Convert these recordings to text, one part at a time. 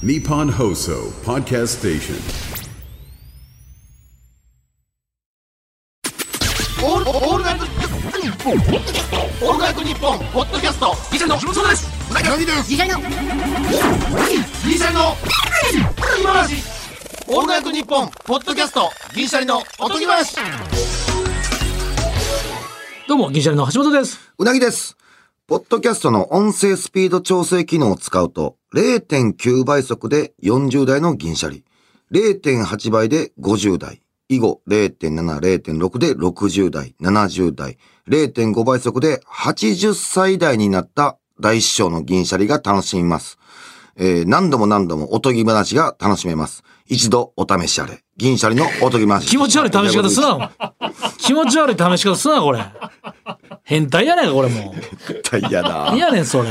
Nippon Hoso Podcast Station. オールオールナイトニッポンオールナイトニッポンポッドキャストギシャのそうですうなぎですギシャのギシャの今話オールナイトニッポンポッドキャストギシャリのおとぎ話どうも、銀シャリの橋本です。うなぎです。ポッドキャストの音声スピード調整機能を使うと、0.9倍速で40代の銀シャリ、0.8倍で50代、以後0.7、0.6で60代、70代、0.5倍速で80歳代になった大師匠の銀シャリが楽しみます。えー何度も何度もおとぎ話が楽しめます。一度お試しあれ。銀シャリのおとぎ話。気持ち悪い試し方すな。気持ち悪い試し方すな、これ。変態やねんか、これも絶対嫌う。だい。やねん、それ。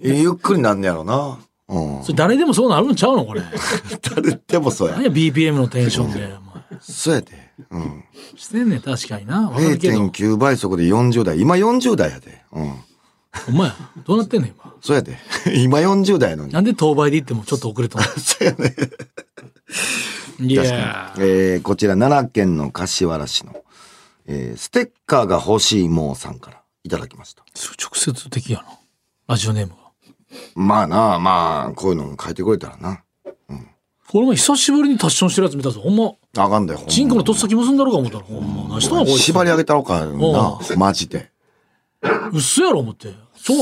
ゆっくりなんねやろな。うん。それ誰でもそうなるんちゃうの、これ。誰でもそうや何。や、BPM のテンションで。そうやで。うん。してんねん、確かにな。わかるけど。0.9倍速で40代。今40代やで。うん。お前、どうなってんねん、今？そうやで。今40代やのに。なんで当倍で行ってもちょっと遅れたの？そうやね。い確かやに。えー、こちら奈良県の柏原市の、えー、ステッカーが欲しいもうさんからいただきました。直接的やな。ラジオネームが。まあなあ、まあ、こういうのも書いてくれたらな。これも久しぶりにタッションしてるやつ見たぞ。ほんま、あかんだよ。ほんまチンコのとっさき結んだろうか思ったら、ほんま。何しとんのこいつ。縛り上げたろかなお。マジで。うっそやろ、思って。そう、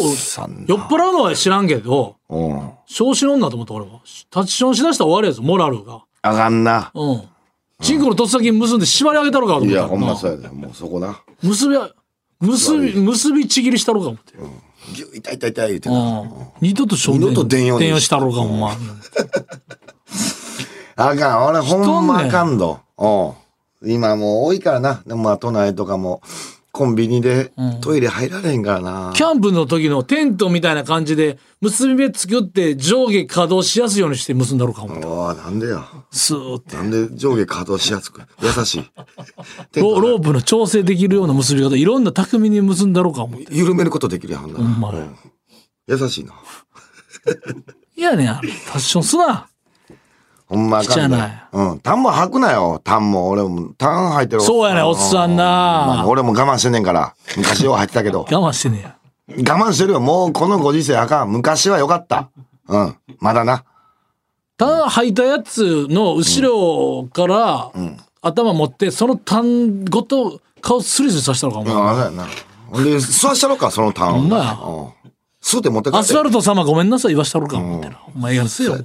酔っ払うのは知らんけど、うん。調子乗んなと思った俺は。タッチションしだしたら終わるやつ、モラルが。あかんな。うん。チンコのとっさき結んで縛り上げたろかと思いや、ったらほんまそうなやで。もうそこな。結び、結び、結びちぎりしたろか思って。ぎゅ痛い痛い痛い言うてうな。ん。二度と正面二度と電用に電話したろか、お前。あかん、俺ほんまあかんど。うん。今もう多いからな。でもまあ都内とかもコンビニでトイレ入られへんからな。キャンプの時のテントみたいな感じで、結び目作って上下稼働しやすいようにして結んだろか思って。おいなんでや。スーって。なんで上下稼働しやすく？優しい。ロロープの調整できるような結び方、いろんな巧みに結んだろか思って。緩めることできるやん。なうん優しいな。いやねん、あのタッションすな。ほんまあかん汚いだ。うん。タンも履くなよ。タンも。俺もタン履いてる。そうやねんおっさんなまあ俺も我慢してんねんから。昔よう履いてたけど。我慢してねや。我慢してるよ。もうこのご時世あかん。昔はよかった。うん。まだな。タン履いたやつの後ろから頭持って、そのタンごと顔スリスリさせたのか、お前。ああ、そうやな。ほんで、吸わしたろか、そのタンを。ほんまやうん。吸うて持って。アスファルト様ごめんなさい言わしたろか、思ってな。お前やるせよ。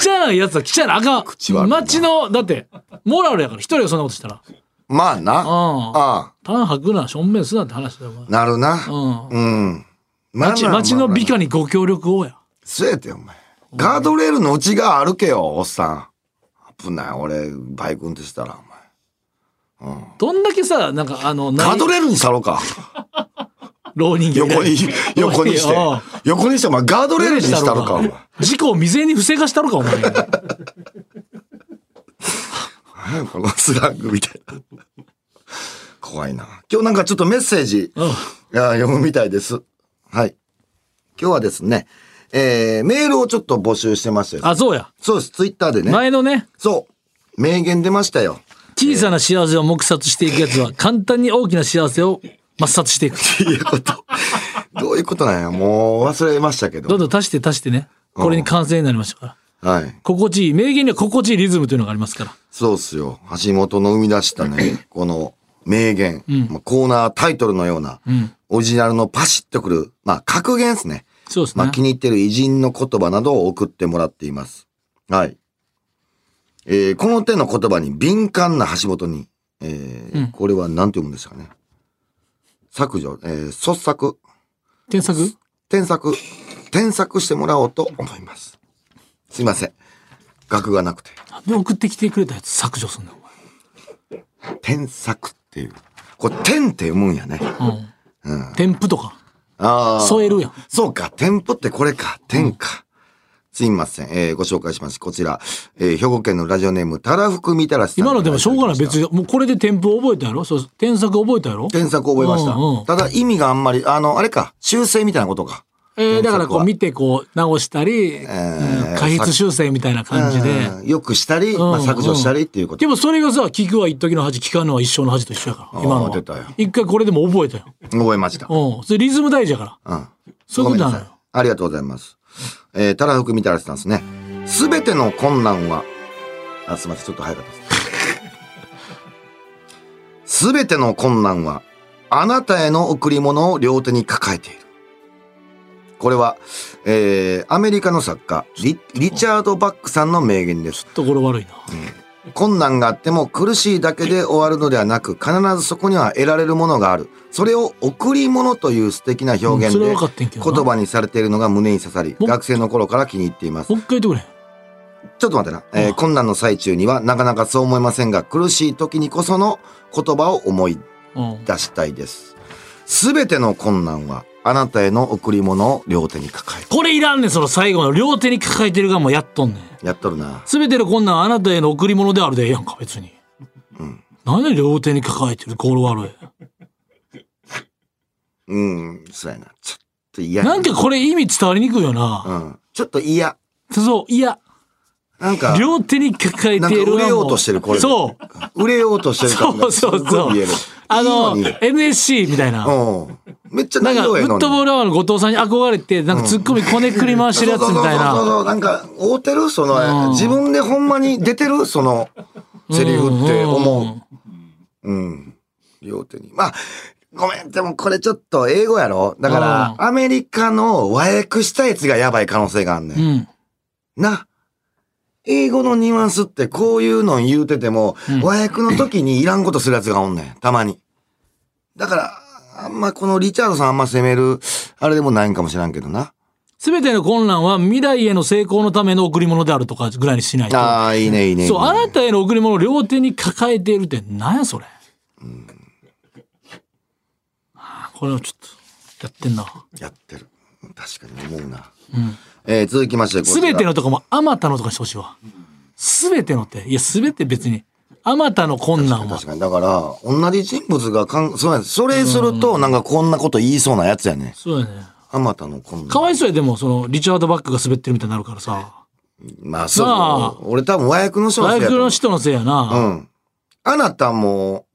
汚い やつは汚い。あかん。口悪いな街の、だって、モラルやから、一人がそんなことしたら。まあな。うん。ああ。タン履くな、しょんべんすなって話だよ、お前。なるな。うん。うん。まあ街、の美化にご協力をや。そうやって、お前。ガードレールの内側歩けよ、おっさん。危ない、俺、バイク運転したら、お前。どんだけさ、なんかあの、ガードレールにしたろか。老人形横に、横にして。横にして、お前、ガードレールにしたろか、お前。事故を未然に防がしたろか、お前。何やこのスラングみたいな。怖いな。今日なんかちょっとメッセージ、うん読むみたいです。はい。今日はですね、えー、メールをちょっと募集してましたよ。あ、そうや。そうです、ツイッターでね。前のね、そう。名言出ましたよ。小さな幸せを黙殺していくやつは、簡単に大きな幸せを抹殺していく。っていうこと？どういうことなんや？もう忘れましたけど。どんどん足して足してね。これに完成になりましたから。はい。心地いい。名言には心地いいリズムというのがありますから。そうっすよ。橋本の生み出したね、この名言、まあコーナータイトルのような、オリジナルのパシッとくる、まあ格言ですね。そうですね。まあ気に入ってる偉人の言葉などを送ってもらっています。はい。えーこの手の言葉に敏感な橋本に、えーこれは何て読むんですかね？削除、えー創作、添削？添削、添削してもらおうと思います。すいません。額がなくて。なんで送ってきてくれたやつ削除すんだよ、添削っていう。これ、添って読むんやね。お前。うん。添付とか。ああ。添えるやん。そうか、添付ってこれか、添か。すいません。えーご紹介します。こちら、えー兵庫県のラジオネーム、たらふくみたらしさん。今のでもしょうがない。別に、もうこれで添付覚えたやろ？そう、添削覚えたやろ？添削覚えました。うんうんただ意味があんまり、あの、あれか、修正みたいなことか。えーだからこう見てこう直したり、うん過失修正みたいな感じで。うんよくしたり、まあ、うん削除したりっていうことで。もそれがさ、聞くは一時の恥、聞かんのは一生の恥と一緒やから。今の出たよは。一回これでも覚えたよ。覚えました。うん。それリズム大事やから。うん。そういうことなのよ。ありがとうございます。えー、たらふくみたらしさんですね。すべての困難は、あ、すみません、ちょっと早かったです。すべての困難は、あなたへの贈り物を両手に抱えている。これは、えー、アメリカの作家リ、リチャード・バックさんの名言です。ところ悪いな。困難があっても苦しいだけで終わるのではなく、必ずそこには得られるものがある。それを贈り物という素敵な表現で言葉にされているのが胸に刺さり、も学生の頃から気に入っています。もう一回言ってくれ。ちょっと待ってな。えー困難の最中にはなかなかそう思いませんが、苦しい時にこその言葉を思いうん。出したいです。すべての困難はあなたへの贈り物を両手に抱えて。これいらんねん、その最後の両手に抱えてるがもうやっとんねん。やっとるな。すべての困難はあなたへの贈り物であるでええやんか、別に。何で両手に抱えてるコール悪い。うん、そうやな。ちょっと嫌やなんかこれ意味伝わりにくいよな。うん。ちょっと嫌。そう、いや、なんか、両手に抱えてる売れようとしてるこれそう。売れようとしてるそう感がそうそう。あの、NSC みたいな。うん。めっちゃなんか、フ。ットボールアワーの後藤さんに憧れて、なんかツッコミこねくり回してるやつみたいそうそうそうな。そうなんか、合うてるその、うん自分でほんまに出てるその、セリフって思う。うん。両手に。まあ、ごめん、でもこれちょっと英語やろ？だから、うんアメリカの和訳したやつがやばい可能性があんねん。うん。な。英語のニュアンスってこういうの言うてても、和訳の時にいらんことするやつがおんねん。たまに。だから、あんまこのリチャードさんあんま責める、あれでもないんかもしらんけどな。すべての困難は未来への成功のための贈り物であるとかぐらいにしないと。ああ、いいね、いいね。そう、あなたへの贈り物を両手に抱えているって何やそれ。あーこれをちょっと、やってんな。やってる。確かに思うな。えー続きましてすべてのとこもあまたのとかにしてほしいわ。すべてのって。いや、すべて別に。あまたの困難は確。かに。だから、同じ人物がかん、そうやそれすると、なんかこんなこと言いそうなやつやね。そうやね。あまたのこんな。かわいそうや、でも、その、リチャード・バックが滑ってるみたいになるからさ。まあ、そうなあ。俺多分和訳の人の和せいやと思う訳の人のせいやうな。ん。あなたも、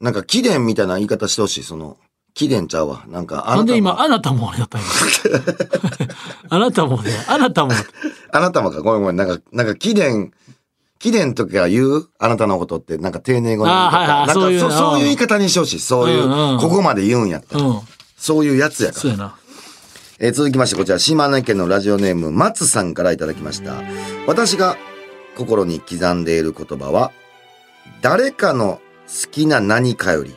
なんか、貴殿みたいな言い方してほしい。その、貴殿ちゃうわ。なんか、あなたも。なんで今、あなたも俺だった今。あなたもね、あなたも。あなたもか。ごめんごめん。なんか、なんか、貴殿、貴殿とか言うあなたのことって、なんか丁寧語の言い方。あーはいはいなんかそういうそそういう言い方にしてほしい。そういう、うんうんここまで言うんやったら。うん。そういうやつやからそう。やな。えー続きましてこちら島根県のラジオネーム松さんからいただきました私が心に刻んでいる言葉は誰かの好きな何かより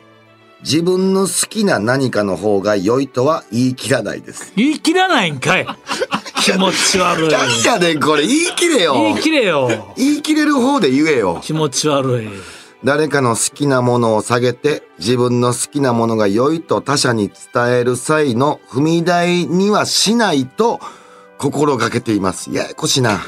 自分の好きな何かの方が良いとは言い切らないです言い切らないんかい。気持ち悪い。何やねんこれ言い切れよ言い切れよ。言い切れる方で言えよ気持ち悪い。誰かの好きなものを下げて自分の好きなものが良いと他者に伝える際の踏み台にはしないと心がけています。ややこしいな。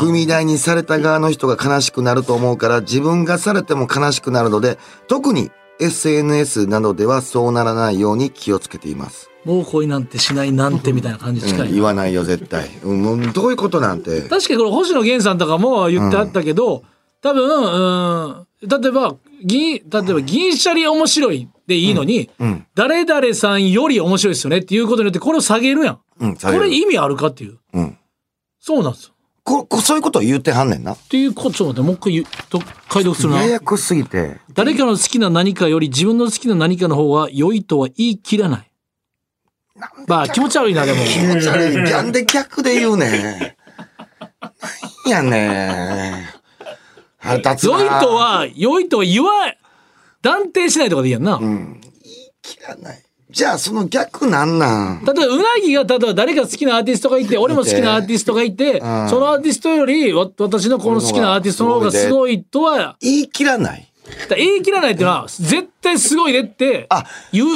踏み台にされた側の人が悲しくなると思うから自分がされても悲しくなるので特に SNS などではそうならないように気をつけています。もう恋なんてしないなんてみたいな感じ近いな。うん言わないよ絶対。うん、どういうことなんて。確かにこれ星野源さんとかも言ってあったけど、多分、うん、例えば、銀、例えば銀シャリ面白いでいいのに、ん誰々さんより面白いですよねっていうことによってこれを下げるやん。うん、これ意味あるかっていう。うん。そうなんですよ。こ、こそういうことを言ってはんねんな。っていうこと、ちょっと待って、もう一回と解読するなや。やこしすぎて。誰かの好きな何かより自分の好きな何かの方が良いとは言い切らない。まあ気持ち悪いな、でも。気持ち悪い。なんで逆で言うねん。なんやねん。腹立つな。良いとは、良いとは言わ、断定しないとかでいいやんな。切らない。じゃあその逆なんなん？例えば、うなぎが、例えば誰か好きなアーティストがいて、俺も好きなアーティストがいて、んそのアーティストより、わ私のこの好きなアーティストの方がすごいとは、言い切らない。言い切らないっていうのは、絶対すごいねってあ、言う、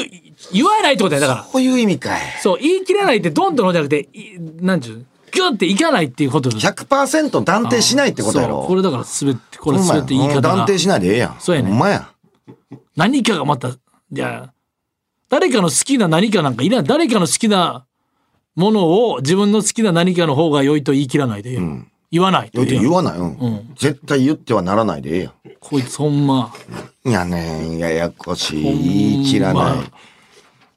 言わないってことや、だから。こういう意味かい。そう、言い切らないってドンとのじゃなくて、いなんちゅう、ギュッていかないっていうこと100%断定しないってことやろ。そうこれだから滑って、これ滑って言い方が断定。しないでええやん。そうやねほんまや。何かがまた、じゃあ、誰かの好きな何かなんかいらない。誰かの好きなものを自分の好きな何かの方が良いと言い切らないで、言わないと言うて言う言わない。うん。ん絶対言ってはならないでええやこいつほんまん。いやねん、ややこしい。言い切らない。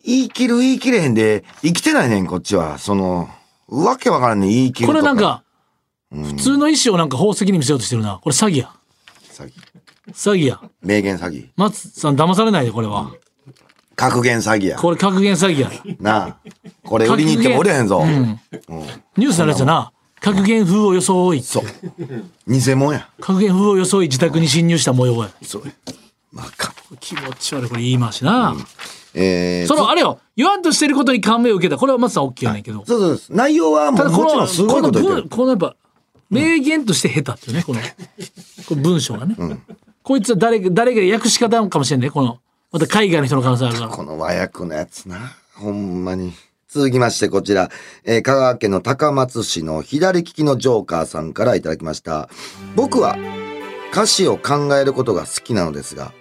言い切る言い切れへんで、生きてないねん、こっちは。その、わけわからんねん、言い切るこ。れなんか、普通の意思をなんか宝石に見せようとしてるなこれ詐欺や詐欺。詐欺や名言詐欺。松さん騙されないでこれは格言詐欺や。これ格言詐欺やなあ。これ売りに行っても売れへんぞ。ニュースになるやつやな格言風を装いそう。偽物や。格言風を装い自宅に侵入した模様やそう。まあか。気持ち悪いこれ言い回しな、えー、そのあれよ言わんとしてることに感銘を受けたこれは松さん OK やねんけど、そうそうそう。内容はもうもちろんすごいこと言ってる。このこのやっぱ名言として下手っていうねこのこの文章がね、こいつは誰か誰が訳し方かもしれんねこのまた海外の人の可能性あるからこの和訳のやつな。ほんまに。続きましてこちら、えー香川県の高松市の左利きのジョーカーさんからいただきました。僕は歌詞を考えることが好きなのですが、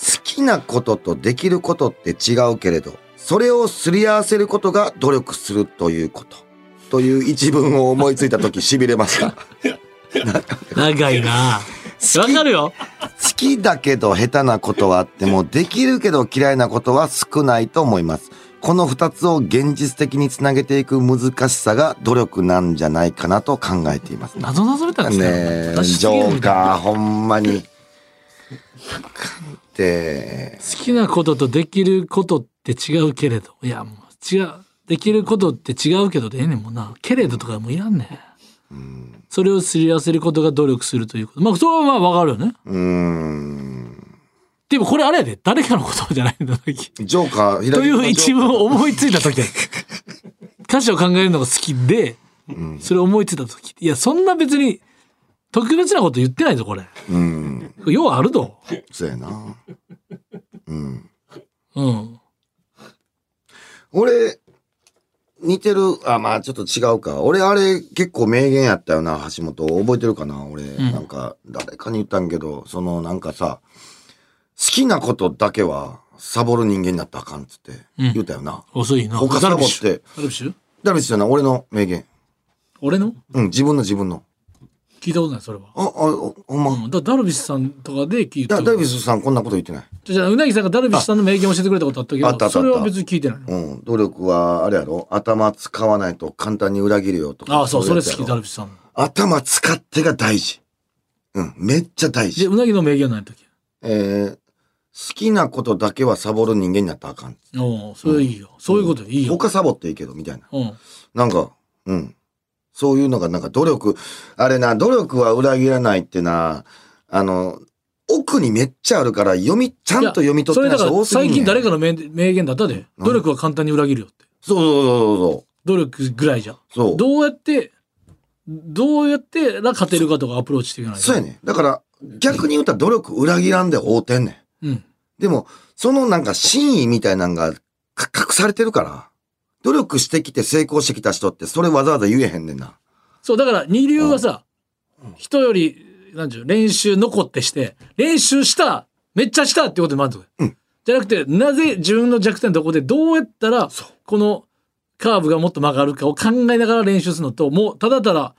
好きなこととできることって違うけれど、それをすり合わせることが努力するということ。という一文を思いついた時 痺れました。長いなわかるよ好きだけど下手なことはあっても、できるけど嫌いなことは少ないと思います。この二つを現実的につなげていく難しさが努力なんじゃないかなと考えています。ね謎謎れたんですえ、出しジョーカー、ほんまに。好きなこととできることって違うけれど。いやもう違う。できることって違うけどでええねんもんな。けれどとかもういらんねん。それをすり合わせることが努力するということ。まあそれはまあわかるよね。うーん。でもこれあれやで。誰かの言葉じゃないんだ時ジョーカー、左という一文を思いついた時。や 歌詞を考えるのが好きで、それを思いついた時。いやそんな別に特別なこと言ってないぞこれうん。ようあるとそうやな。うん。うん俺、似てる、あ、まあちょっと違うか。俺あれ結構名言やったよな、橋本。覚えてるかな俺、なんか、誰かに言ったんけど、そのなんかさ、好きなことだけはサボる人間になったらあかんっつって言ったよな。遅いな他サボってダルビッシュ？ダルビッシュ？ダルビッシュじゃない、俺の名言。俺の？うん、自分の自分の。聞いたことないそれはあ、あ、ほんま。うんだからダルビッシュさんとかで聞いただダルビッシュさんこんなこと言ってない。じゃあうなぎさんがダルビッシュさんの名言を教えてくれたことあったけどあったあったあったそれは別に聞いてないのうん、努力は、あれやろ頭使わないと簡単に裏切るよとか。ああそうそれ好きいやつやろダルビッシュさんの頭使ってが大事。うん、めっちゃ大で事。うなぎの名言は何やったっけ？えー、好きなことだけはサボる人間になったらあかん。おうそれいいよ、そういうことでいいよ、他サボっていいけど、みたいな。うん、なんか、うん。そういうのがなんか努力、あれな、努力は裏切らないってな、あの、奥にめっちゃあるから読み、ちゃんと読み取ってない人多すぎんねん最近誰かの名名言だったで努力は簡単に裏切るよってそうそうそう努力ぐらいじゃそう。そう。どうやってどうやってら勝てるかとかアプローチしていかないとそうやね。だから、逆に言ったら努力裏切らんで合うてんねん。うんでも、そのなんか真意みたいなのがか隠されてるから、努力してきて成功してきた人ってそれわざわざ言えへんねんな。そうだから二流はさ人よりなんちゅう練習残ってして練習しためっちゃしたってことで満足、うんじゃなくてなぜ自分の弱点どこでどうやったらこのカーブがもっと曲がるかを考えながら練習するのともうただただ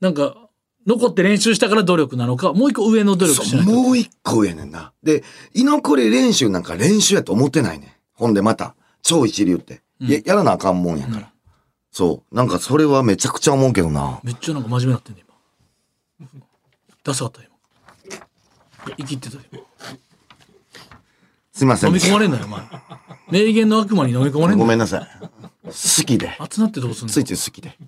なんか残って練習したから努力なのかもう一個上の努力しないともう一個上やねんな。で、居残り練習なんか練習やと思ってないねん。ほんでまた、超一流って。ややらなあかんもんやから。そう。なんかそれはめちゃくちゃ思うけどな。めっちゃなんか真面目になってんね今ダサかった今生きってた今すいません飲み。込まれんなよお前名言の悪魔に飲み込まれんなよごめんなさい。好きで。熱なってどうすんの？ついつい好きで。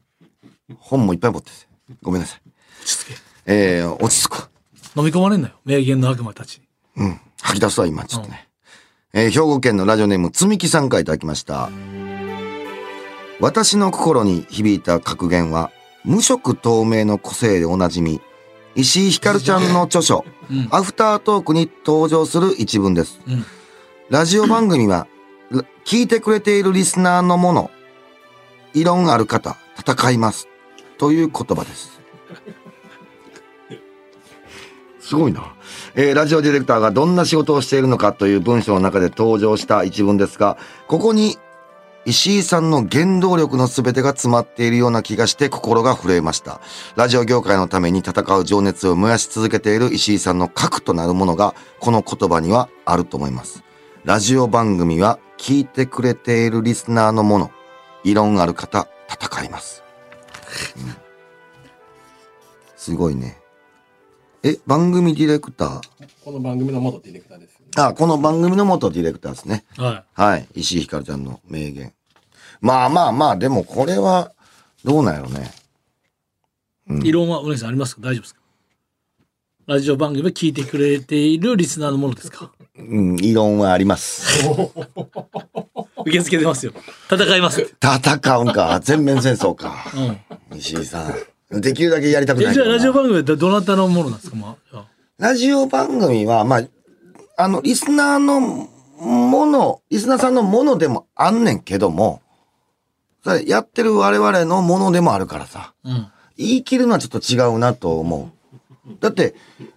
本もいっぱい持ってて。ごめんなさい。落ち着けえー、落ち着く。飲み込まれんなよ名言の悪魔たちにうん。吐き出すわ、今、ちょっとね。えー兵庫県のラジオネーム、つみきさんからいただきました。私の心に響いた格言は、無色透明の個性でおなじみ、石井ひかるちゃんの著書、うんアフタートークに登場する一文です。うんラジオ番組は、ら聞いてくれているリスナーのもの、異論ある方、戦います。という言葉です。すごいな。えーラジオディレクターがどんな仕事をしているのかという文章の中で登場した一文ですが、ここに石井さんの原動力の全てが詰まっているような気がして心が震えました。ラジオ業界のために戦う情熱を燃やし続けている石井さんの核となるものがこの言葉にはあると思います。ラジオ番組は聞いてくれているリスナーのもの。異論ある方、戦います。うんすごいね。え、番組ディレクター？この番組の元ディレクターですよね。あ、この番組の元ディレクターですね。ははい。石井ひかるちゃんの名言。まあまあまあ、でもこれは、どうなんやろね。い。異論は、うねさんありますか？大丈夫ですか？ラジオ番組を聞いてくれているリスナーのものですか？うん、異論はあります。受け付けてますよ。戦います。戦うんか。全面戦争か。うん。石井さん。できるだけやりたくないじゃあラジオ番組はどどなたのものなんですか？まあ。ラジオ番組は、まあ、あの、リスナーのもの、リスナーさんのものでもあんねんけども、やってる我々のものでもあるからさ。うん。言い切るのはちょっと違うなと思う。だって、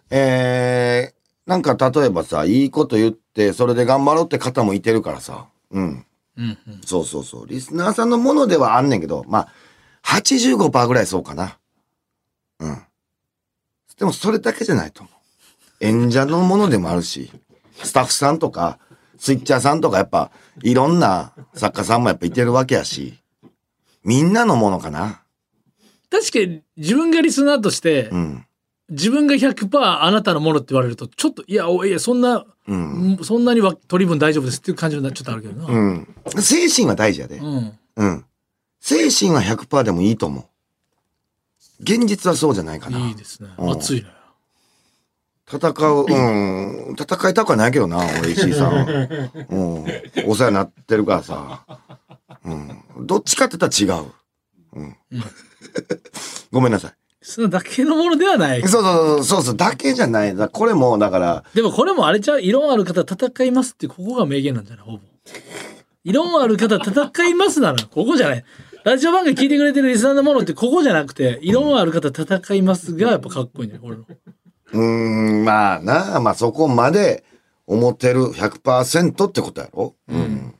えー、なんか例えばさ、いいこと言って、それで頑張ろうって方もいてるからさ。うん。うん。うん。そうそうそう。リスナーさんのものではあんねんけど、まあ、85%ぐらいそうかな。うん。でもそれだけじゃないと思う。演者のものでもあるし、スタッフさんとか、スイッチャーさんとかやっぱ、いろんな作家さんもやっぱいてるわけやし、みんなのものかな？確かに自分がリスナーとして、うん。自分が100%あなたのものって言われると、ちょっと、いや、おいや、そんな、うん。そんなには取り分大丈夫ですっていう感じになっちょっとあるけどな。う。ん。精神は大事やで。うん。うん。精神は100%でもいいと思う。現実はそうじゃないかな。いいですね。うん熱いね。戦う、うん、戦いたくはないけどな、俺、石井さん。うん。お世話になってるからさ。うん。どっちかって言ったら違う。うん。ごめんなさい。そのだけのものではない。そうそうそう、そうそう、だけじゃない。だこれも、だから、でもこれもあれちゃう、異論ある方戦いますってここが名言なんじゃない？ほぼ。異論ある方戦いますなら、ここじゃない。ラジオ番組聞いてくれてるリスナーのものってここじゃなくて、異論ある方戦いますがやっぱかっこいいんじゃないこれの。うーん、まあな、まあそこまで思ってる100%ってことやろ？うん。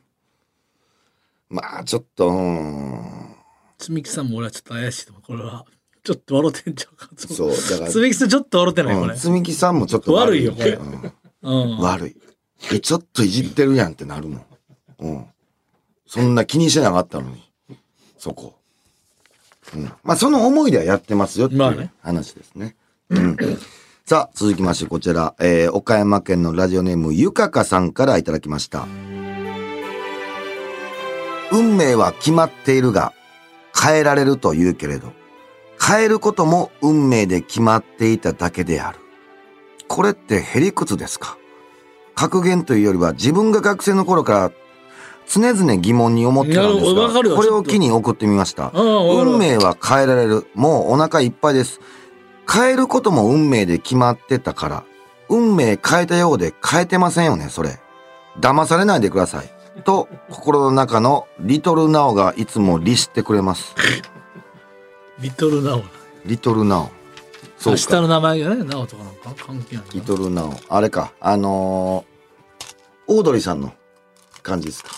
まあ、ちょっと、うん。つみきさんも俺はちょっと怪しいと思う。これは。ちょっと笑ってんちゃうか。そう、だから、つみきさんちょっと笑ってないこれうん。。つみきさんもちょっと悪いようんうん。悪い。え、ちょっといじってるやんってなるもん。うん。そんな気にしてなかったのに。そこ。うん。まあ、その思いではやってますよっていうまあね話ですね。うん。さあ、続きましてこちら、えー、岡山県のラジオネームゆかかさんからいただきました。運命は決まっているが、変えられると言うけれど、変えることも運命で決まっていただけである。これってへりくつですか？格言というよりは自分が学生の頃から常々疑問に思ってたんですが、これを機に送ってみました。運命は変えられる。もうお腹いっぱいです。変えることも運命で決まってたから、運命変えたようで変えてませんよね、それ。騙されないでください。と、心の中のリトルナオがいつも律してくれます。リトルナオ。リトルナオ。そうか。下の名前がね、ナオとかなんか関係ないリトルナオ。あれか。あのー、オードリーさんの感じですか。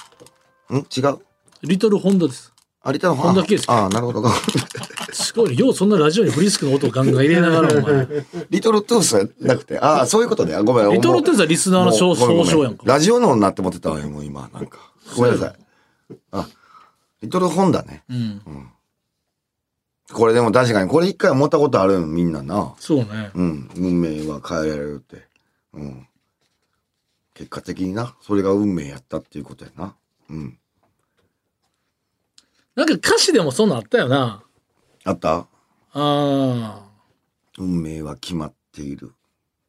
ん？違う？リトルホンダです。あ、リトル本田圭佑ああ、なるほど。すごいね。ようそんなラジオにフリスクの音をガンガン入れながら、お前。リトルトゥースじゃなくて、ああ、そういうことね。あごめん。リトルトゥースはリスナーの総称やんか。ラジオのになって思ってたわよ、もう今、なんか。ごめんなさい。あ、リトルホンダね。うん。これでも確かに、これ一回思ったことあるよ、みんなな。そうね。うん。運命は変えられるって。うん。結果的にな、それが運命やったっていうことやな。うん。なんか歌詞でもそんなんあったよな。あった？ああ。運命は決まっている。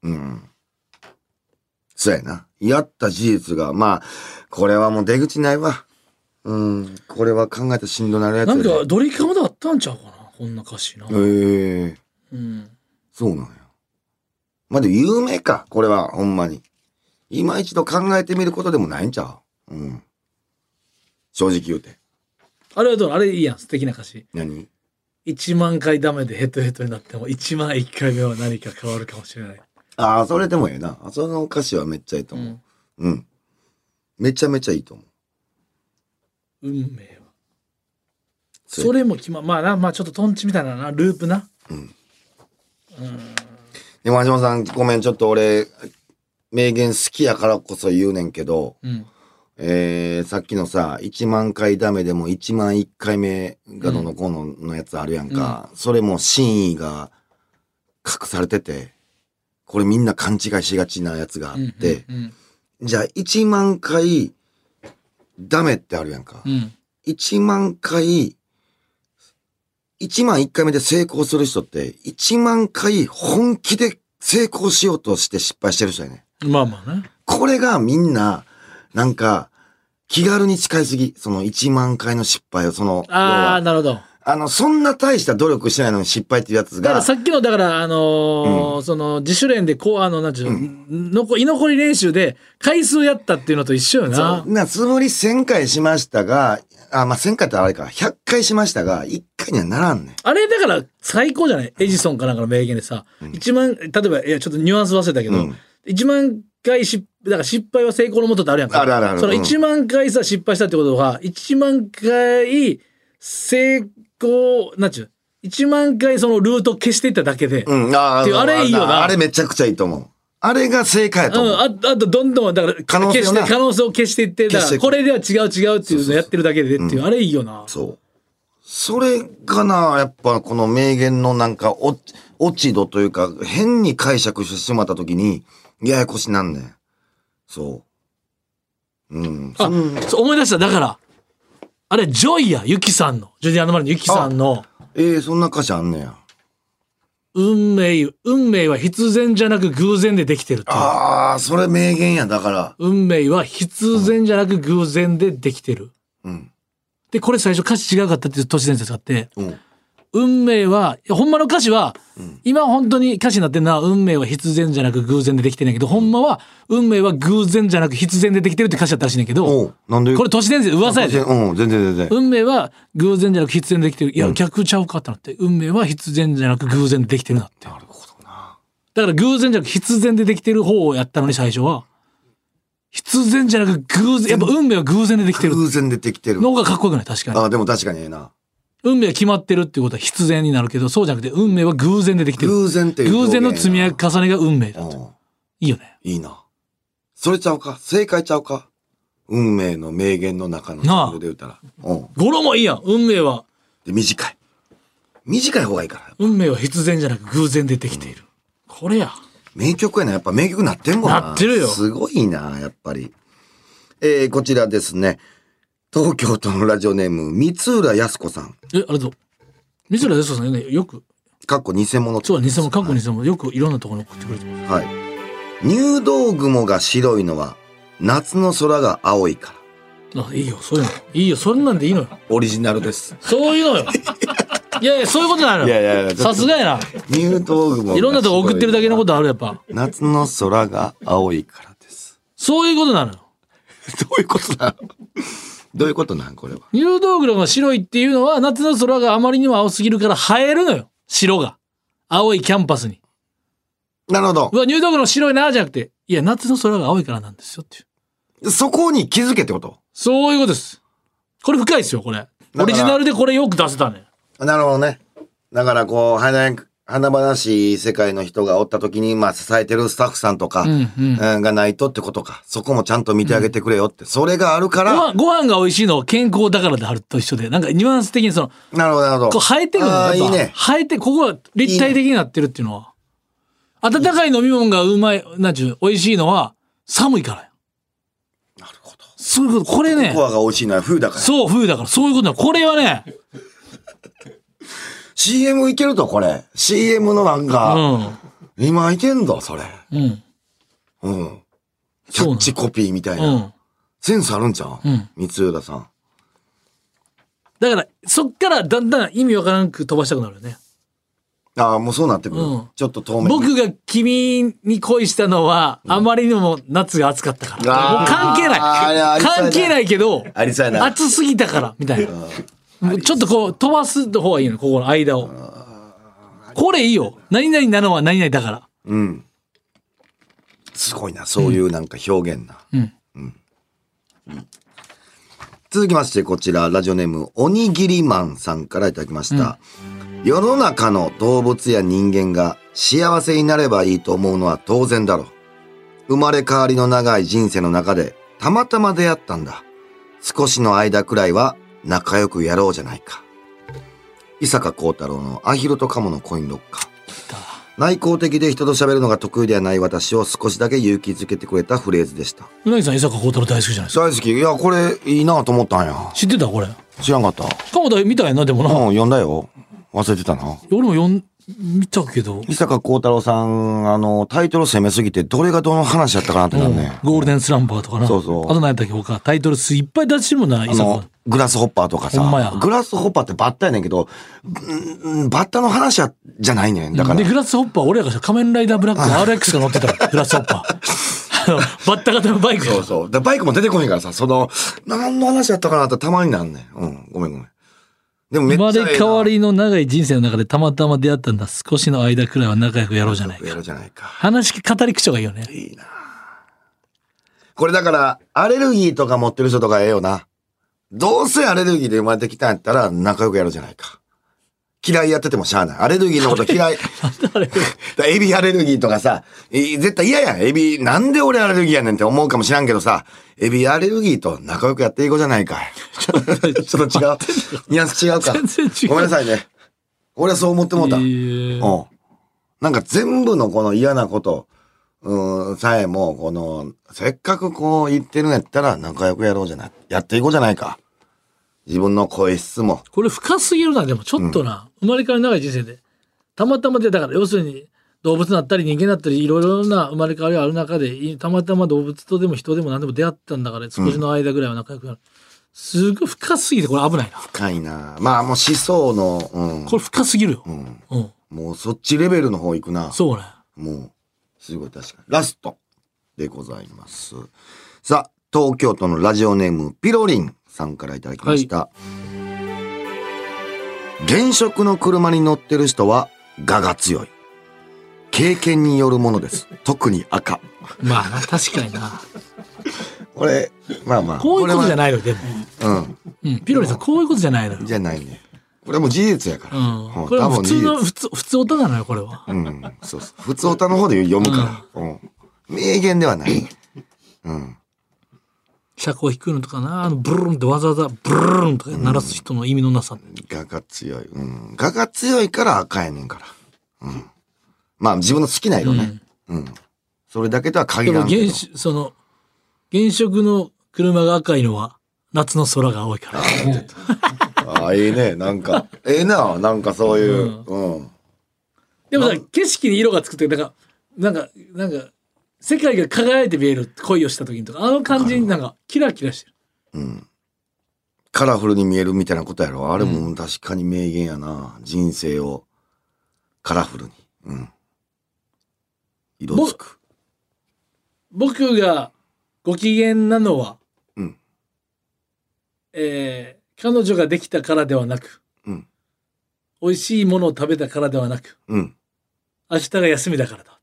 うん。そうやな。やった事実が、まあ、これはもう出口ないわ。うん。これは考えたらしんどなるやつやでなんかドリカムであったんちゃうかな？こんな歌詞な。へえうん。そうなんや。まあ、でも有名か、これは、ほんまに。今一度考えてみることでもないんちゃう？うん。正直言うて。あれはどう？あれいいやん。素敵な歌詞。何？1万回ダメでヘトヘトになっても1万1回目は何か変わるかもしれない。ああ、それでもええな。その歌詞はめっちゃいいと思う。うん。めちゃめちゃいいと思う。運命はそれも決ままあなまあちょっとトンチみたいななループなでも、橋本さん、ごめん、ちょっと俺、名言好きやからこそ言うねんけど、うんえー、さっきのさ、1万回ダメでも1万1回目がどのこうののやつあるやんか。それも真意が隠されてて、これみんな勘違いしがちなやつがあって、うんじゃあ1万回ダメってあるやんか。うん1万回、1万1回目で成功する人って、1万回本気で成功しようとして失敗してる人やね。まあまあねこれがみんな、なんか、気軽に近いすぎ。その1万回の失敗を、その、要ああは。なるほど。あの、そんな大した努力してないのに失敗っていうやつが、だからさっきのだからあのーその自主練でこうあのなんちゅうの、のこ居残り練習で回数やったっていうのと一緒よな。そう。な、つもり1000回しましたが、あ、まあ、1000回ってあれか、100回しましたが、1回にはならんねん。あれだから最高じゃない？エジソンかなんかの名言でさ、一万、例えば、いや、ちょっとニュアンス忘れたけど、うん。一万回失、だから失敗は成功のもとってあるやんか。あるあるある。そのうん。一万回さ、失敗したってことは、一万回成功、なんちゅう、一万回そのルートを消していっただけで、うん、あっていうあれいいよな。あれめちゃくちゃいいと思う。あれが正解やと思う。うん、ああとどんどんだから可能性消して可能性を消していってだからこれでは違う違うっていうのをやってるだけでっていうあれいいよな。そう。それがな、やっぱこの名言のなんか、お、落ち度というか、変に解釈してしまった時に、ややこしなんねん。そう。うん。あそう思い出しただからあれジョイやユキさんのジュディアンドマリーのユキさんのええそんな歌詞あんねや。運命運命は必然じゃなく偶然でできてるああ、それ名言や、だから。運命は必然じゃなく偶然でできてるうん。でこれ最初歌詞違うかったっていう都市伝説があってうん。運命は、ほんまの歌詞は、今本当に歌詞になってるのは、運命は必然じゃなく偶然でできてるんやけど、ほんまは、運命は偶然じゃなく必然でできてるって歌詞だったらしいねんけど、なんで？これ都市伝説、噂やで。うん、全然全然。運命は偶然じゃなく必然でできてる。いや、逆ちゃうかってなって、運命は必然じゃなく偶然でできてるなって。なるほどな。だから偶然じゃなく必然でできてる方をやったのに最初は、必然じゃなく偶然、やっぱ運命は偶然でできてる偶然でできてる。のがかっこよくない？確かに。ああ、でも確かにええな。運命は決まってるっていうことは必然になるけど、そうじゃなくて運命は偶然でできてる。偶然っていう偶。然の積み重ねが運命だと。うんいいよね。いいな。それちゃうか？正解ちゃうか？運命の名言の中のジャンルで言ったら。うん。語呂もいいやん。運命は、で、短い。短い方がいいから。運命は必然じゃなく偶然でできている。これや。名曲やな。やっぱ名曲なってんもんな。なってるよすごいな、やっぱり。えー、こちらですね。東京都のラジオネーム、三浦康子さん。え、ありがとう。水浦康子さんね、よく、かっこ偽物そうは偽物、過去偽物、よくいろんなところに送ってくれてます。はい。入道雲が白いのは、夏の空が青いから。あ、いいよ、そういうの。いいよ、そんなんでいいのよ。オリジナルです。そういうのよ。いやいや、そういうことなのよ。いやいやいやさすがやな。入道雲がいろんなとこ送ってるだけのことある、やっぱ。夏の空が青いからです。そういうことなのよ。どういうことなの？どういうことなんこれは？入道雲が白いっていうのは、夏の空があまりにも青すぎるから映えるのよ。白が。青いキャンパスに。なるほどう。わ、入道雲白いな、じゃなくて、いや、夏の空が青いからなんですよっていう。そこに気づけってこと？そういうことです。これ深いですよ、これ。らオリジナルでこれよく出せたね。なるほどね。だからこう、花、花々しい世界の人がおった時に、まあ支えてるスタッフさんとか、がないとってことか。そこもちゃんと見てあげてくれよって。それがあるかごら、飯、ご飯が美味しいのは健康だからであると一緒で、なんかニュアンス的にその、なるほど、なるほど。こう生えてくるのいいね。生えて、ここは立体的になってるっていうのは。温かい飲み物がうまい、なんちゅう、美味しいのは寒いからや。なるほど。そういうこと、これねコ、アが美味しいのは冬だから。そう、冬だから、そういうことだ。これはね、CM いけると、これ。CM のなんうか、ん。今いけんだ、それ。うん。うん。キャッチコピーみたいな。うん。センスあるんちゃう？うん三浦さん。だから、そっからだんだん意味わからなく飛ばしたくなるよね。ああ、もうそうなってくる。うんちょっと透明に。僕が君に恋したのは、あまりにも夏が暑かったから。あーもう関係ない。関係ないけど。暑すぎたから、みたいな。ちょっとこう、飛ばす方がいいの、ここの間を。これいいよ。何々なのは何々だから。うん。すごいな、そういうなんか表現な。うん。続きまして、こちら、ラジオネーム、おにぎりマンさんからいただきました。世の中の動物や人間が幸せになればいいと思うのは当然だろう。生まれ変わりの長い人生の中で、たまたま出会ったんだ。少しの間くらいは仲良くやろうじゃないか。伊坂幸太郎のアヒルとカモのコインロッカー。内向的で人と喋るのが得意ではない私を少しだけ勇気づけてくれたフレーズでした。うなぎさん伊坂幸太郎大好きじゃないですか？大好き。いや、これいいなと思ったんや。知ってたこれ？知らんかった。鎌田見たやなでもな、うん、読んだよ。忘れてたな。俺も読ん見たけど、伊坂幸太郎さん、あの、タイトル攻めすぎて、どれがどの話やったかなってなるね。ゴールデンスランバーとかなそうそうあと何やったっけ他タイトル数いっぱい出してるもんな伊坂、グラスホッパーとかさほんまや。グラスホッパーってバッタやねんけど、うんバッタの話やじゃないねん。だからで、。グラスホッパー俺らが仮面ライダーブラック の RX が乗ってたらグラスホッパーあのバッタ型のバイクそうそう。で、バイクも出てこへんからさ、その、何の話やったかなってたまになんねん。うん、ごめんごめん。でも生まれ変わりの長い人生の中でたまたま出会ったんだ少しの間くらいは仲良くやろうじゃないやかろうじゃないか。話語り口調がいいよねいいなこれだから、アレルギーとか持ってる人とかええよな。どうせアレルギーで生まれてきたんやったら仲良くやろうじゃないか。嫌いやっててもしゃあない。アレルギーのこと嫌い。だエビアレルギーとかさ、え絶対嫌やん。エビ、なんで俺アレルギーやねんって思うかもしらんけどさ、エビアレルギーと仲良くやっていこうじゃないかい。ちょっと違う？ニュアンス違うか？全然違うごめんなさいね。俺はそう思ってもうた。いういん。なんか全部のこの嫌なこと、うん、さえも、この、せっかくこう言ってるんやったら仲良くやろうじゃない。やっていこうじゃないか。自分の声質も。これ深すぎるなでもちょっとな、生まれ変わり長い人生でたまたまでだから要するに動物になったり人間になったりいろいろな生まれ変わりがある中でいたまたま動物とでも人でも何でも出会ったんだから少しの間ぐらいは仲良くなる、すごい深すぎてこれ危ないな深いなまあもう思想の、うん。これ深すぎるよ、うん。うん、もうそっちレベルの方行くな。そうねもう、すごい確かに。ラストでございます。さあ、東京都のラジオネーム、ピロリンさんからいただきました。現職の車に乗ってる人は、我が強い。経験によるものです。特に赤。まあな確かになこれ、まあまあ。こういうことじゃい。ないのよでも、うん。うん、ピロリさんこういうことじゃないのよ、じゃないね。これも事実やから。うん、これは普通の普通普通音なのよこれは実うん。そうそう。普通歌の方で読むから。うん。名言ではない。うん。車高低いのとかなあのブルーンってわざわざブルーンとか鳴らす人の意味のなさ、我が強い。うん。我が強いから赤やねんから。うん。まあ自分の好きな色ね。うん。それだけとは限らんけど現。しその現職の車が赤いのは夏の空が青いからああ、ええね。なんか、ええな。なんかそういう。うん。でもさ景色に色がつくってなんかなんかなんか世界が輝いて見える恋をした時にとかあの感じになんかキラキラしてるカラフルに見えるみたいなことやろ。あれも確かに名言やな。人生をカラフルに。うん。色づく。僕がご機嫌なのは、うんえー彼女ができたからではなく、うん美味しいものを食べたからではなくうん。明日が休みだからだ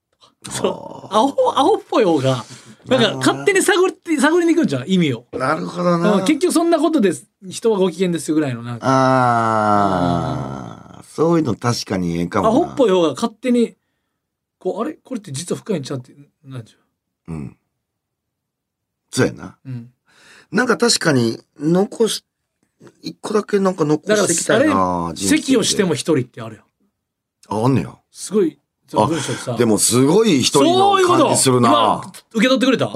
そうアホアホっぽい方がなんか勝手に探って探りに行くんじゃん意味をなるほどな。結局そんなことです人はご機嫌ですよぐらいのなんかああ、そういうの確かにええかもな。アホっぽい方が勝手にこうあれ？これって実は深いんちゃうってなんじうん。そうやな。ゃん、うん、なんか確かに残し、一個だけなんか残してきたいな。席をしても一人ってあるよあ、あんねや。すごい文さでもすごい一人そういうこと。の感じするな。今。受け取ってくれた？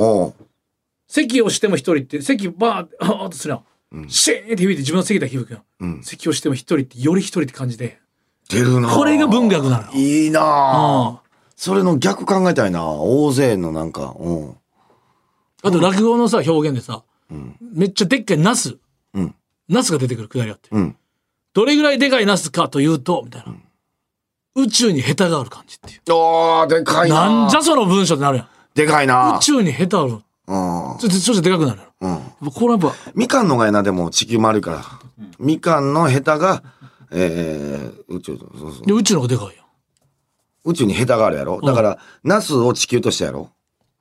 席をしても一人って席バーってあとするやん、シーンって響いて自分の席だけ響くやん、うん。席をしても一人ってより一人って感じで。出るな。これが文学なの。いいなあ。それの逆考えたいな。大勢のなんか、うん。あと落語のさ表現でさ、めっちゃでっかいナス、うん。ナスが出てくるくだりあって、うん。どれぐらいでかいナスかというとみたいな、宇宙にヘタがある感じっていうああ、でかいな。なんじゃその文章ってなるやんでかいな宇。宙にヘタあるうん。ちょっとちょっとでかくなるやろうん。これやっぱみかんのがやな、でも地球丸いから。みかんのヘタが、えー、宇宙、そうそう。で宇宙の方がでかいやん宇宙にヘタがあるやろ。だから、ナスを地球としてやろ。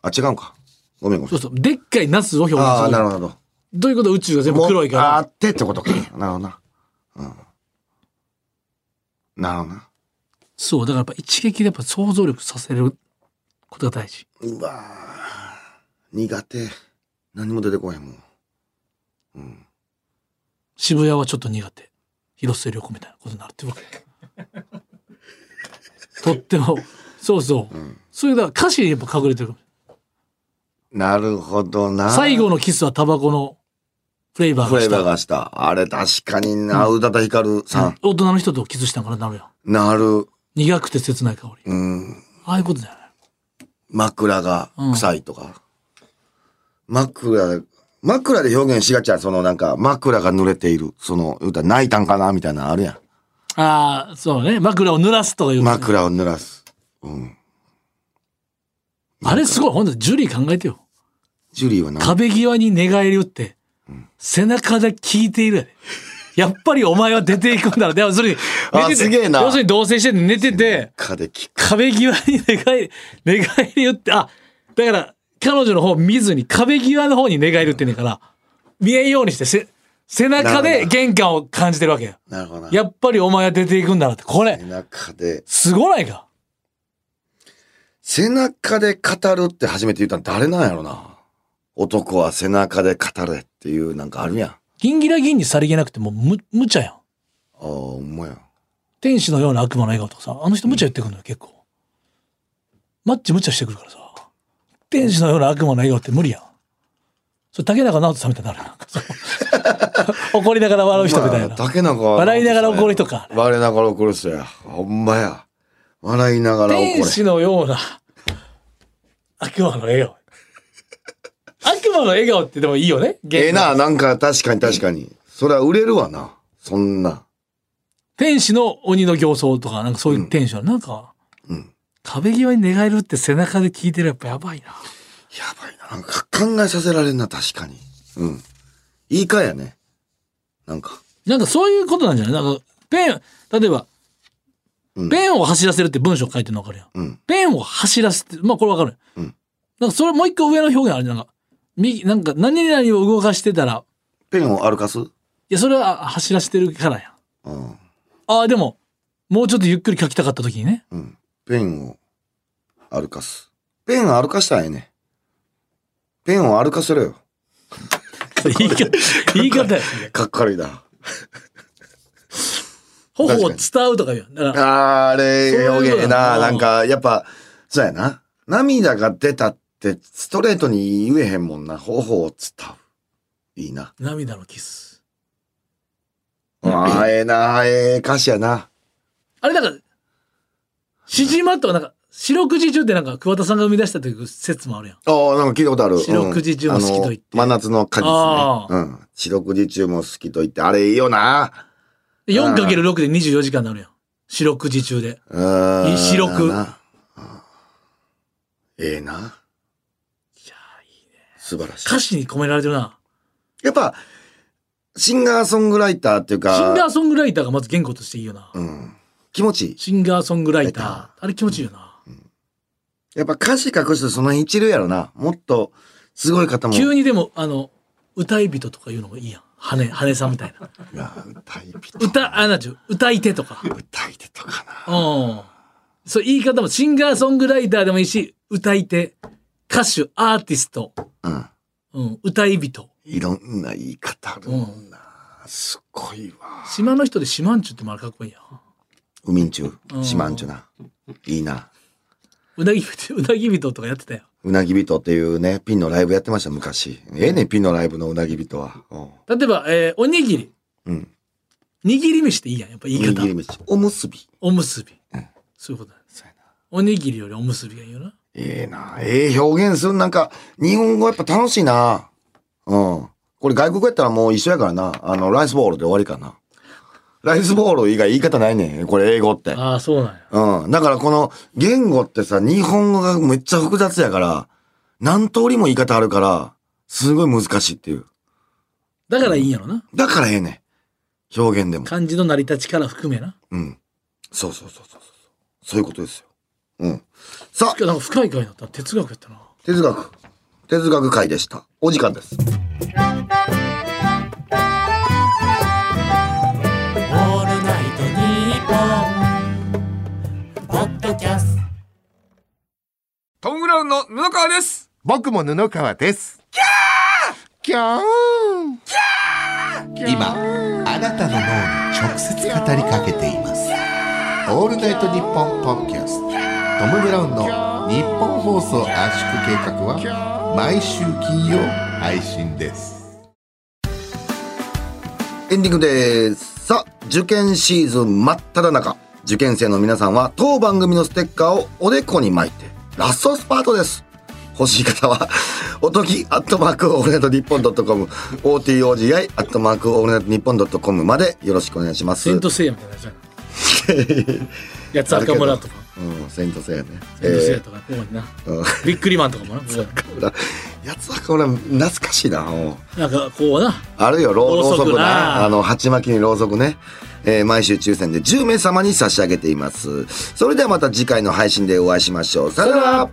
あ、違うんか。ごめんごめん。そうそうでっかいナスを表現ああ、するなるほど。どういうこと宇宙が全部黒いかもうあら。ってってことか。なるほどな。うん。なるほどな。そう、だからやっぱ一撃でやっぱ想像力させることが大事。うわー苦手。何も出てこへんもん。渋谷はちょっと苦手。広末涼子みたいなことになるってわけ。とっても、そうそう。それだから歌詞にやっぱ隠れてる。なるほどな。最後のキスはタバコのフレーバーフレーバーがした。がした。あれ確かにな、宇多田ヒカルさん。大人の人とキスしたんからなるやん。なる。苦くて切ない香り。うん。ああいうことじゃない。枕が臭いとか。枕、枕で表現しがちやん。そのなんか、枕が濡れている。その、言うたら泣いたんかなみたいなのあるやん。ああ、そうね。枕を濡らすとかいう。枕を濡らす。うん。あれすごい。ほんと、ジュリー考えてよ。ジュリーはな。壁際に寝返り打って、背中で聞いているやで。やっぱりお前は出ていくんだろ。でもそれ寝ててすげえな要するに同棲してて寝てて。壁際に寝返り、寝返り打って、あ、だから、彼女の方見ずに壁際の方に寝返り打ってんねんから、見えんようにして、せ背中で玄関を感じてるわけよ。なるほどな。やっぱりお前は出ていくんだなって。これ、背中で、すごないか？背中で語るって初めて言ったの誰なんやろな。男は背中で語れっていうなんかあるやん。あギンギラギンにさりげなくてもうむ、無茶やん。あ、ほんまや。天使のような悪魔の笑顔とかさ、あの人無茶言ってくるのよ、結構。マッチ無茶してくるからさ。天使のような悪魔の笑顔って無理やん。それ竹中直人さんみたいになるやんなんか 怒りながら笑う人みたいな。まあ竹中は笑いながら怒る人か。笑いながら怒る人や。ほんまや。笑いながら怒れ。天使のような悪魔の笑顔。悪魔の笑顔ってでもいいよね。ええな、なんか確かに確かに。それは売れるわな。そんな。天使の鬼の形相とか、なんかそういう天使は、なんか、うん壁際に寝返るって背中で聞いてるやっぱやばいな。やばいな。なんか考えさせられんな、確かに。うん。いいかやね。なんか。なんかそういうことなんじゃない？なんか、ペン、例えば、うんペンを走らせるって文章書いてるの分かるやん。うん。ペンを走らせて、まあこれ分かる。うんなんかそれもう一個上の表現あるじゃんなんか、右、なんか何々を動かしてたら、ペンを歩かす？いや、それは走らせてるからやん。うん。ああ、でも、もうちょっとゆっくり書きたかった時にね。うん。ペンを歩かす。ペンを歩かしたらええね。ペンを歩かせろよ。言い方、言い方や。かっこ悪いな。頬を伝うとか言うやん。だから、あーあれ、そういうこと表現ななんか、やっぱ、そうやな。涙が出たって、ストレートに言えへんもんな。頬を伝う。いいな。涙のキス。ああ、ええな。ええ歌詞やな。あれなんか、しじまとかなんか、四六時中ってなんか桑田さんが生み出したという説もあるやん。ああ、なんか聞いたことある。四六時中も好きと言って真夏の果あ実ね。うん。四六時中も好きと言って、あれいいよな。で 4×6 で24時間になるやん。四六時中で。四六ええな。素晴らしい。歌詞に込められてるな。やっぱ、シンガーソングライターっていうか、シンガーソングライターがまず言語としていいよな。うん。気持ちいい。シンガーソングライター。あれ気持ちいいよな。やっぱ歌詞書く人その辺一流やろな。もっと、すごい方も。急にでも、あの、歌い人とか言うのもいいやん。羽、羽さんみたいな。いや歌い人。歌、あ、なんちゅう、歌い手とか。歌い手とかな。うん。そう、言い方もシンガーソングライターでもいいし、歌い手、歌手、アーティスト、うん。うん、歌い人。いろんな言い方あるもんな。すごいわ。島の人で島んちゅってもあれかっこいいやん。海んちゅう、うん四万ちゅうな。いいな。うなぎ人、うなぎ人とかやってたよ。うなぎ人っていうね、ピンのライブやってました、昔。ええね、ピンのライブのうなぎ人は。うん例えば、えーおにぎり。うん。握り飯っていいやん。やっぱ言い方握り。飯。おむすび。おむすび。うんそういうことだ。そうやな。おにぎりよりおむすびがいいよな。ええな。ええ表現する。なんか、日本語やっぱ楽しいな。うん。これ外国やったらもう一緒やからな。あの、ライスボールで終わりかな。ライスボール以外言い方ないねん。これ英語って。ああ、そうなんや。うん。だからこの言語ってさ、日本語がめっちゃ複雑やから、何通りも言い方あるから、すごい難しいっていう。だからいいんやろな。だからええねん。表現でも。漢字の成り立ちから含めな。うん。そうそうそうそうそう。そういうことですよ。うん。さあ。なんか深い回だった。哲学やったな。哲学。哲学会でした。お時間です。トングラウンの布川です。僕も布川です。キャーキャーンキャー今、あなたの脳に直接語りかけています。オールナイトニッポンポッキャスト。トム・ブラウンの日本放送圧縮計画は毎週金曜配信です。エンディングです。さあ、受験シーズン真っ只中。受験生の皆さんは当番組のステッカーをおでこに巻いて、ラストスパートです。欲しい方は、おとぎ、アットマーク、オールナイトニッポンドットコム、OTOGI、アットマーク、オールナイトニッポンドットコムまでよろしくお願いします。セントセイヤみたいなやつやな。やつ赤村とか、うん、セントセイヤね。セントセイヤとか、ここにな。うんビックリマンとかもな。ここにやつはこれ懐かしいな。うんなんかこうな。あるよ、ろうそく。なあの、鉢巻きにろうそくね。えー毎週抽選で10名様に差し上げています。それではまた次回の配信でお会いしましょう。さよなら